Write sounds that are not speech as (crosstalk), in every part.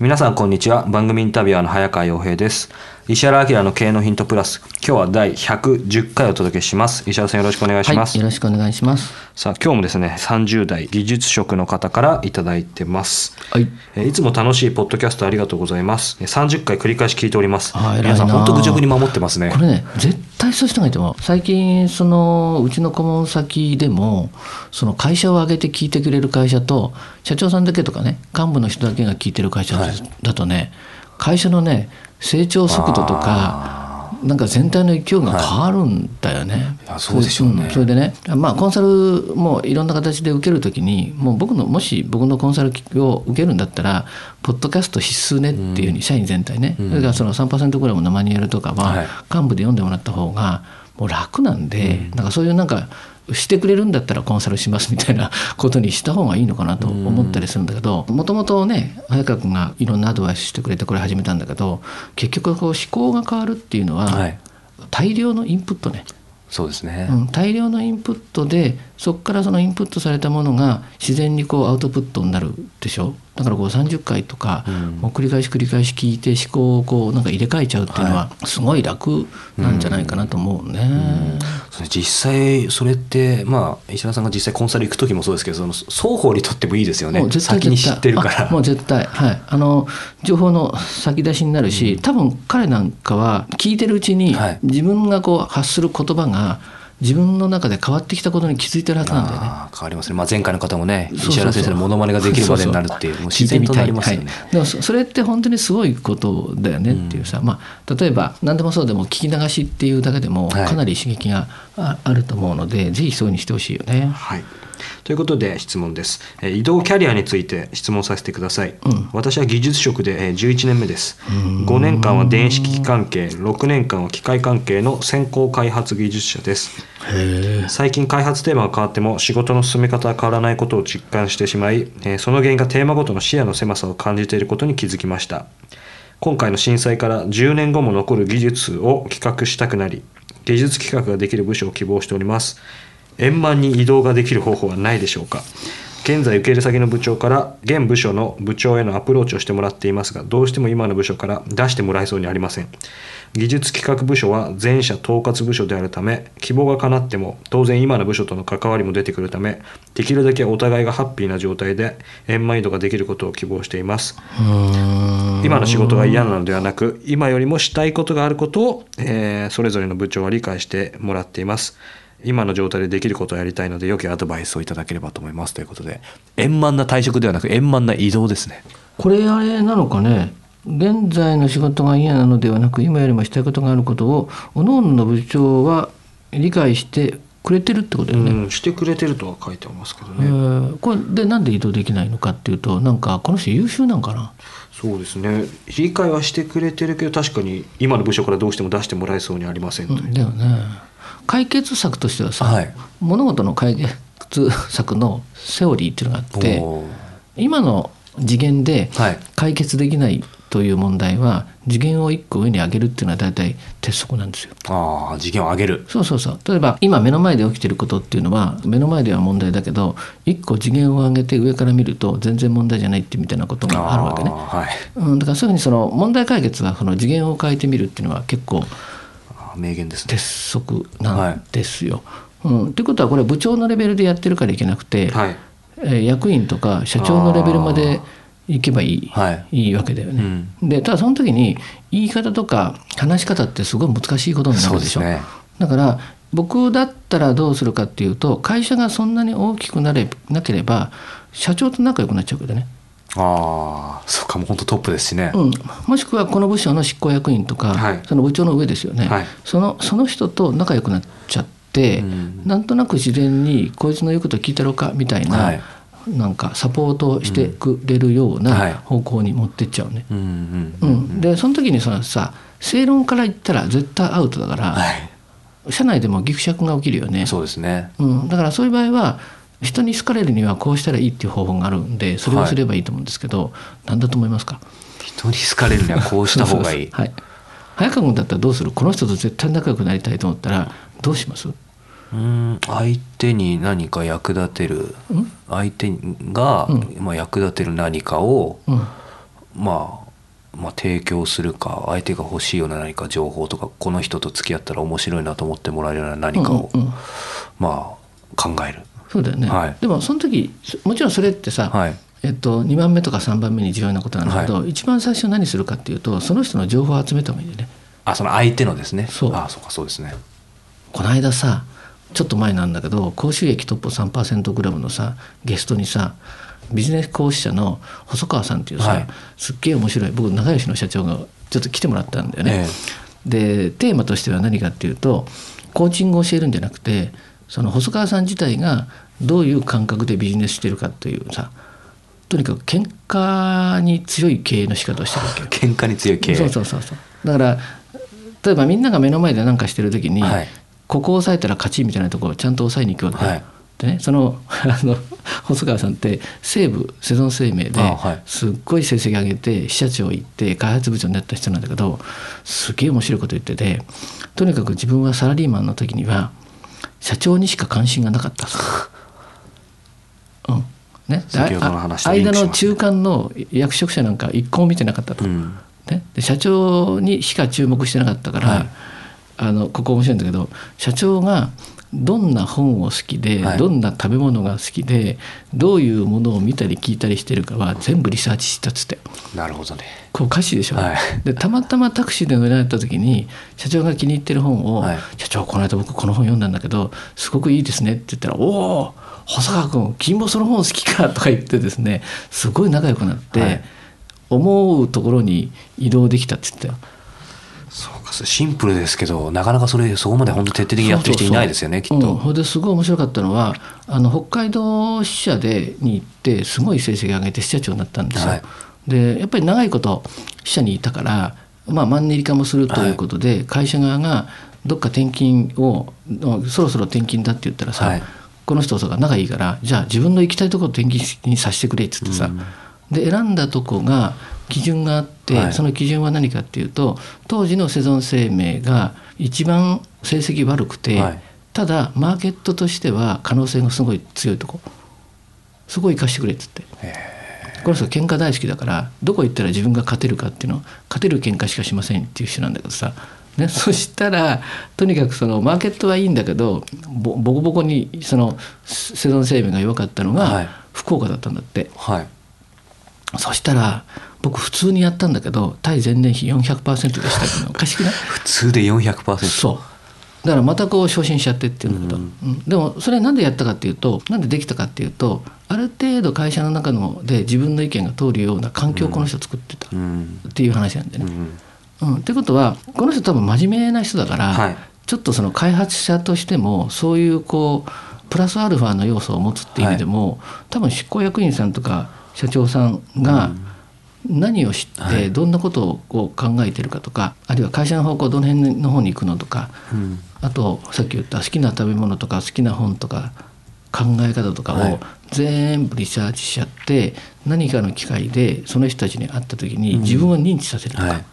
皆さんこんにちは。番組インタビュアーの早川洋平です。石原明の経営のヒントプラス。今日は第110回お届けします。石原さんよろしくお願いします、はい、よろしくお願いします。さあ今日もですね30代技術職の方からいただいてます。はい。えいつも楽しいポッドキャストありがとうございます。え30回繰り返し聞いております。あ偉いな皆さん本当愚直に守ってますね。これね絶対そういう人がいても最近そのうちの顧問先でもその会社を挙げて聞いてくれる会社と社長さんだけとかね幹部の人だけが聞いてる会社だとね、会社のね成長速度とかなんか全体の勢いが変わるんだよね。いやそうでしょうね。ん。それでね、まあ、コンサルもいろんな形で受けるときにもう僕のもし僕のコンサルを受けるんだったらポッドキャスト必須ねっていうふうに、社員全体ね、それからその3%ぐらいのマニュアルとかは、はい。幹部で読んでもらった方がもう楽なんで、なんかそういうなんかしてくれるんだったらコンサルしますみたいなことにした方がいいのかなと思ったりするんだけどもともとね早川君がいろんなアドバイスしてくれてこれ始めたんだけど結局こう思考が変わるっていうのは、はい。大量のインプットね、そうですね、うん、大量のインプットでそこからそのインプットされたものが自然にこうアウトプットになるでしょ？だからこう30回とか、もう繰り返し繰り返し聞いて思考をこうなんか入れ替えちゃうっていうのはすごい楽なんじゃないかなと思うね。それ実際それってまあ石原さんが実際コンサル行く時もそうですけどその双方にとってもいいですよね。もう絶対先に知ってるから。あもう絶対。はい。あの情報の先出しになるし、多分彼なんかは聞いてるうちに、はい。自分がこう発する言葉が自分の中で変わってきたことに気づいてるはずなんだよね。変わりますね、まあ、前回の方もね石原先生のモノマネができるまでになるっていうもう自然となりますよね、はい、でもそそれって本当にすごいことだよねっていうさ、まあ、例えば何でもそうでも聞き流しっていうだけでもはい。かなり刺激がああると思うので、ぜひそういうふうにしてほしいよね。はい。ということで質問です。えー移動キャリアについて質問させてください。私は技術職でえー11年目です。5年間は電子機器関係、6年間は機械関係の先行開発技術者です。最近開発テーマが変わっても仕事の進め方は変わらないことを実感してしまい、えーその原因がテーマごとの視野の狭さを感じていることに気づきました。今回の震災から10年後も残る技術を企画したくなり技術企画ができる部署を希望しております円満に移動ができる方法はないでしょうか？現在受け入れ先の部長から現部署の部長へのアプローチをしてもらっていますがどうしても今の部署から出してもらえそうにありません。技術企画部署は全社統括部署であるため希望が叶っても当然今の部署との関わりも出てくるためできるだけお互いがハッピーな状態で円満移動ができることを希望しています。今の仕事が嫌なのではなく今よりもしたいことがあることを、えーそれぞれの部長は理解してもらっています今の状態でできることをやりたいので良きアドバイスをいただければと思います。ということで円満な退職ではなく円満な移動ですね。これあれなのかね？現在の仕事が嫌なのではなく今よりもしたいことがあることを各々の部長は理解してくれてるってことだよね。うんしてくれてるとは書いてますけどえね、ーこれでなんで移動できないのかっていうとなんかこの人優秀なんかな？そうですね。理解はしてくれてるけど確かに今の部署からどうしても出してもらえそうにありませんという、だよね解決策としてはさ、はい。物事の解決策のセオリーっていうのがあって今の次元ではい。解決できないという問題は次元を1個上に上げるっていうのは大体鉄則なんですよ。ああ次元を上げる。そうそうそう。例えば今目の前で起きてることっていうのは目の前では問題だけど1個次元を上げて上から見ると全然問題じゃないってみたいなことがあるわけね。はい。うん、だからそういうふうにその問題解決はその次元を変えてみるっていうのは結構名言ですね。鉄則なんですよ。うん、ということはこれ部長のレベルでやってるからいけなくて、はい。えー役員とか社長のレベルまで行けばいい,、はい。い、いわけだよね。でただその時に言い方とか話し方ってすごい難しいことになるでしょ。そうね。だから僕だったらどうするかっていうと会社がそんなに大きくなれなければ社長と仲良くなっちゃうけどね、ああそうかもう本当トップですしね、うん、もしくはこの部署の執行役員とか、はい。その部長の上ですよね、はい。そのその人と仲良くなっちゃって、うん。なんとなく自然にこいつの言うこと聞いたろうかみたいな、はい。なんかサポートしてくれるようはい。な方向に持ってっちゃうね。でその時にそのさ正論から言ったら絶対アウトだから、はい。社内でもぎくしゃくが起きるよね。そうですね。うん、だからそういう場合は人に好かれるにはこうしたらいいっていう方法があるんでそれをすればいいと思うんですけど、何だと思いますか？人に好かれるにはこうした方がいい。(laughs) はい。早川君だったらどうする？この人と絶対仲良くなりたいと思ったらどうします？うん。相手に何か役立てる相手が、まあ、役立てる何かを、うん。まあまあ、提供するか相手が欲しいような何か情報とかこの人と付き合ったら面白いなと思ってもらえるような何かを、まあ考えるそうだよね、はい。でもその時もちろんそれってさ、はい。えっと、2番目とか3番目に重要なことなんだけど、一番最初何するかっていうとその人の情報を集めた方がいいんだよね。あその相手のですね。そう。あそうかそうですね。この間さちょっと前なんだけど高収益トップ3%クラブのさゲストにさビジネス講師者の細川さんっていうさ、はい。すっげえ面白い僕仲良しの社長がちょっと来てもらったんだよね。でテーマとしては何かっていうとコーチングを教えるんじゃなくてその細川さん自体がどういう感覚でビジネスしてるかというさとにかく喧嘩に強い経営の仕方をしてるわけよ。(laughs) 喧嘩に強い経営。そうそうそうそう。だから例えばみんなが目の前で何かしてる時に、はい。ここを押さえたら勝ちみたいなところをちゃんと押さえに行くわけよ、はい。でねその (laughs) あの細川さんって西武セゾン生命ですっごい成績上げて支社長行って開発部長になった人なんだけどすげえ面白いこと言っててとにかく自分はサラリーマンの時には社長にしか関心がなかったそううん。ね、で先ほどの間の中間の役職者なんか一個も見てなかったと。うん。ね、で社長にしか注目してなかったから、はい。あのここ面白いんだけど社長がどんな本を好きで、はい。どんな食べ物が好きでどういうものを見たり聞いたりしてるかは全部リサーチしたっつって。なるほどね。こうおかしいでしょ、はい。でたまたまタクシーで乗りられた時に社長が気に入ってる本を「はい。社長この間僕この本読んだんだけどすごくいいですね」って言ったら「おお細川君君もその本好きか」とか言ってですねすごい仲良くなって、はい。思うところに移動できたって言った。よ。シンプルですけどなかなかそれそこまで本当徹底的にやってる人いないですよねきっと、うん、ですごい面白かったのはあの北海道支社でに行ってすごい成績上げて支社長になったんですよ。はい。でやっぱり長いこと支社にいたから、まあ、マンネリ化もするということで、会社側がどっか転勤をそろそろ転勤だって言ったらさ、はい。この人とか仲いいからじゃあ自分の行きたいところ転勤にさせてくれっつってさ、で選んだとこが基準があって、はい。その基準は何かっていうと当時のセゾン生命が一番成績悪くて、はい。ただマーケットとしては可能性がすごい強いとこ。そこを生かしてくれっつって。この人喧嘩大好きだからどこ行ったら自分が勝てるかっていうの勝てる喧嘩しかしませんっていう人なんだけどさ、ね、(laughs) そしたらとにかくそのマーケットはいいんだけどボボコボコにそのセゾン生命が弱かったのはい。が福岡だったんだって、はいそしたら僕普通にやったんだけど対前年比400%でしたけど (laughs) おかしくない？普通で400%そう。だからまたこう昇進しちゃってっていうんだけど、うん。でもそれなんでやったかっていうとなんでできたかっていうとある程度会社の中ので自分の意見が通るような環境をこの人作ってたうん。っていう話なんだよね。うんうん。ってことはこの人多分真面目な人だから、はい。ちょっとその開発者としてもそういうこうプラスアルファの要素を持つっていう意味でも、多分執行役員さんとか社長さんが何を知ってどんなことをこう考えてるかとか、あるいは会社の方向どの辺の方に行くのとか、うん。あとさっき言った好きな食べ物とか好きな本とか考え方とかはい。を全部リサーチしちゃって何かの機会でその人たちに会った時に自分を認知させるとか、はい。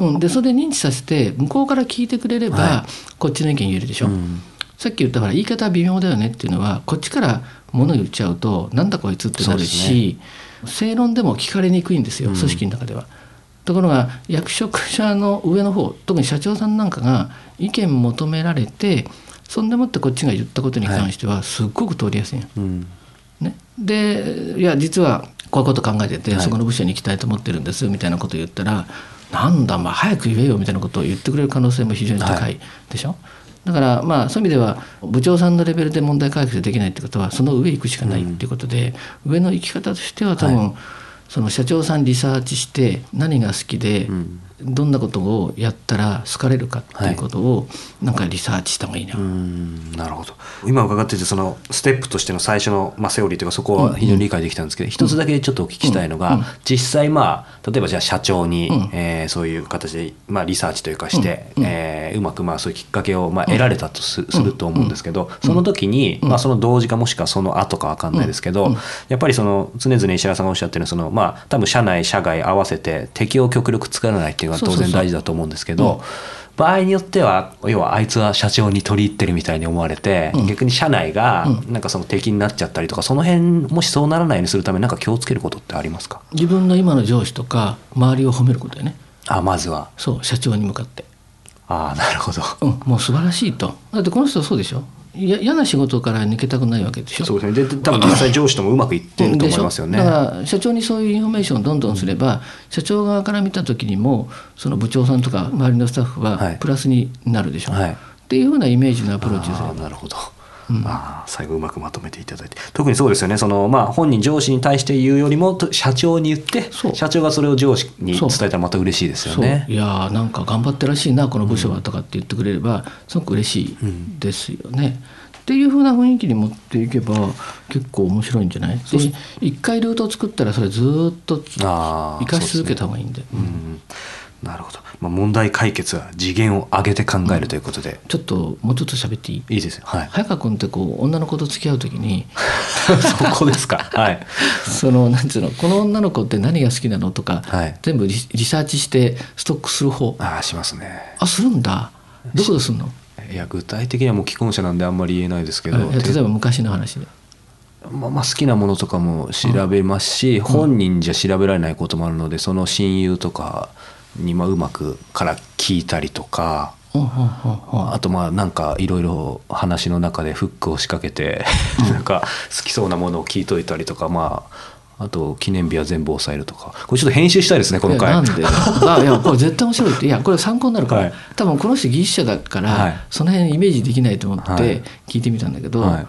うん、でそれで認知させて向こうから聞いてくれれば、はこっちの意見言えるでしょ、うんさっき言ったほら言い方は微妙だよねっていうのはこっちから物言っちゃうとなんだこいつってなるし、正論でも聞かれにくいんですようん。組織の中では。ところが役職者の上の方特に社長さんなんかが意見求められてそんでもってこっちが言ったことに関してはすっごく通りやすいの、うん。ね、でいや実はこういうこと考えてて、そこの部署に行きたい。と思ってるんですみたいなことを言ったらなんだまあ早く言えよみたいなことを言ってくれる可能性も非常に高いでしょ、だからまあそういう意味では部長さんのレベルで問題解決できないってことはその上行くしかないっていうことで、上の行き方としては多分、その社長さんリサーチして何が好きで、どんなことをやったら好かれるかっていうことをなんかリサーチした方がいいな。なるほど。今伺っててそのステップとしての最初の、まあ、セオリーというかそこは非常に理解できたんですけど、一つだけちょっとお聞きしたいのが、実際まあ例えばじゃあ社長に、うえそういう形で、まあ、リサーチというかして、うえうまくまあそういうきっかけをまあ得られたとす,、ると思うんですけど、その時に、まあ、その同時かもしくはその後か分かんないですけど、やっぱりその常々石原さんがおっしゃってるそのまあ多分社内社外合わせて敵を極力作らないっていうのは当然大事だと思うんですけど。場合によっては要はあいつは社長に取り入ってるみたいに思われて、うん、逆に社内がなんかその敵になっちゃったりとかその辺もしそうならないようにするために何か気をつけることってありますか？自分の今の上司とか周りを褒めることだよね。あまずは。そう社長に向かって。ああなるほど、うん、もう素晴らしいと。だってこの人はそうでしょ？や嫌な仕事から抜けたくないわけでしょ？そうですね。で多分 (laughs) 実際上司ともうまくいってると思いますよね。だから社長にそういうインフォメーションをどんどんすれば、社長側から見た時にもその部長さんとか周りのスタッフはプラスになるでしょ、はい、っていうふうなイメージのアプローチをするなるほどまあ、最後うまくまとめていただいて。特にそうですよね。その、まあ、本人上司に対して言うよりも社長に言って社長がそれを上司に伝えたらまた嬉しいですよね。いやなんか頑張ってらしいなこの部署はとかって言ってくれればすごく嬉しいですよね。うんっていうふうな雰囲気に持っていけば結構面白いんじゃない？で一回ルートを作ったらそれずっと生かし続けた方がいいんで。なるほど、まあ、問題解決は次元を上げて考えるということで、うん、ちょっともうちょっと喋っていい？いいですよ、はい、早川君ってこう女の子と付き合う時に。(laughs) そこですか。はい。(laughs) そのなんつうの？この女の子って何が好きなの？とか、はい、全部リサーチしてストックする方。ああしますね。あするんだ。どこですんの？いや具体的にはもう既婚者なんであんまり言えないですけど。例えば昔の話で。まあ、まあ好きなものとかも調べますし、うん、本人じゃ調べられないこともあるのでその親友とかにまあうまくから聞いたりとか、あとまあなんかいろいろ話の中でフックを仕掛けてなんか好きそうなものを聞いといたりとかまああと記念日は全部抑えるとか。これちょっと編集したいですねこの回。なんであ (laughs) いやこれ絶対面白い。っていやこれ参考になるから、はい、多分この人技術者だから、はい、その辺イメージできないと思って聞いてみたんだけど、は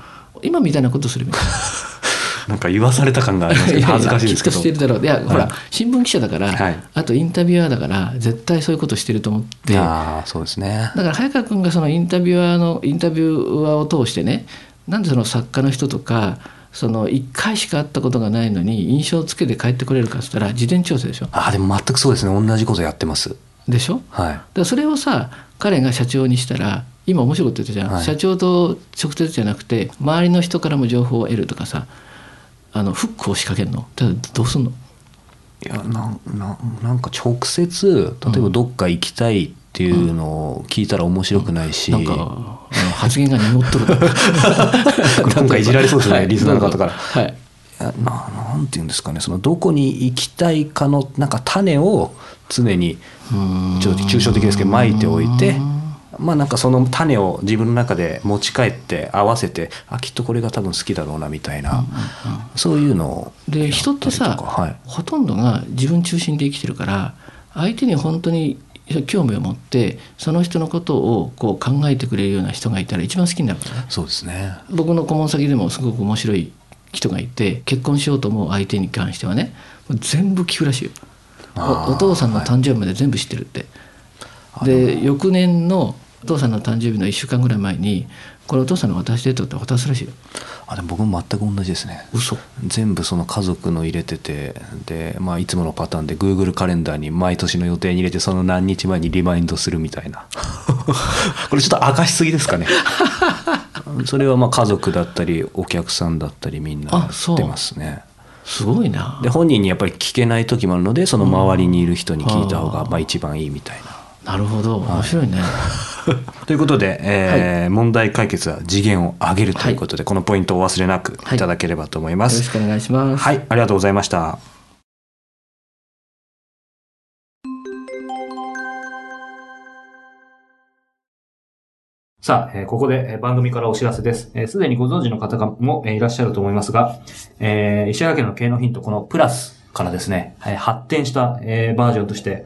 い、今みたいなことするみたいな。(laughs) なんか言わされた感がありますけど (laughs) 恥ずかしいですけど。してるだろう。いや、ほら新聞記者だから、あとインタビュアーだから絶対そういうことしてると思って。あそうですね。だから早川君がそのインタビュアーのインタビュアーを通してねなんでその作家の人とかその1回しか会ったことがないのに印象をつけて帰ってこれるかっつったら事前調整でしょ。あでも全くそうですね。同じことやってます。でしょ、はい、だそれをさ彼が社長にしたら今面白いこと言ったじゃん、はい、社長と直接じゃなくて周りの人からも情報を得るとかさあのフックを仕掛けるの？どうすんの？いやなななんか直接例えばどっか行きたいっていうのを聞いたら面白くないし、うん、なんか発言が濁っとる。(laughs) なんかいじられそうですね、はい、リスナーの方から。はい。ななんていうんですかね。そのどこに行きたいかのなんか種を常にちょっと抽象的ですけどまいておいてまあなんかその種を自分の中で持ち帰って合わせてあきっとこれが多分好きだろうなみたいな、そういうのをで人ってさ、はい、ほとんどが自分中心で生きてるから相手に本当に興味を持ってその人のことをこう考えてくれるような人がいたら一番好きになるから。ねそうですね。僕の顧問先でもすごく面白い人がいて結婚しようと思う相手に関してはね全部聞くらしいよ。お父さんの誕生日まで全部知ってるって、はい、で翌年のお父さんの誕生日の1週間ぐらい前にこれお父さんの渡してとって渡すらしいよ。あでも僕も全く同じですね。嘘。全部その家族の入れててで、まあ、いつものパターンで Google カレンダーに毎年の予定に入れてその何日前にリマインドするみたいな。(laughs) これちょっと明かしすぎですかね。(laughs) それはまあ家族だったりお客さんだったりみんなやってますね。すごいな。で本人にやっぱり聞けない時もあるのでその周りにいる人に聞いた方がまあ一番いいみたいな。なるほど。面白いね、(laughs) ということで、えー、はい、問題解決は次元を上げるということで、はい、このポイントを忘れなくい。ただければと思います、はい、よろしくお願いします。はいありがとうございました。さあ、えーここでえー番組からお知らせです。えーすでにご存知の方もえーいらっしゃると思いますが、えー石原家の経営のヒント、このプラスからですね、えー発展した、えーバージョンとして、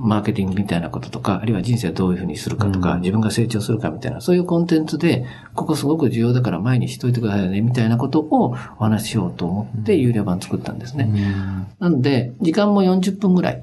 マーケティングみたいなこととか、あるいは人生をどういうふうにするかとか、うん。自分が成長するかみたいな、そういうコンテンツで、ここすごく重要だから前にしといてくださいね、みたいなことをお話ししようと思って、有料版作ったんですね。うん。なので、時間も40分ぐらい、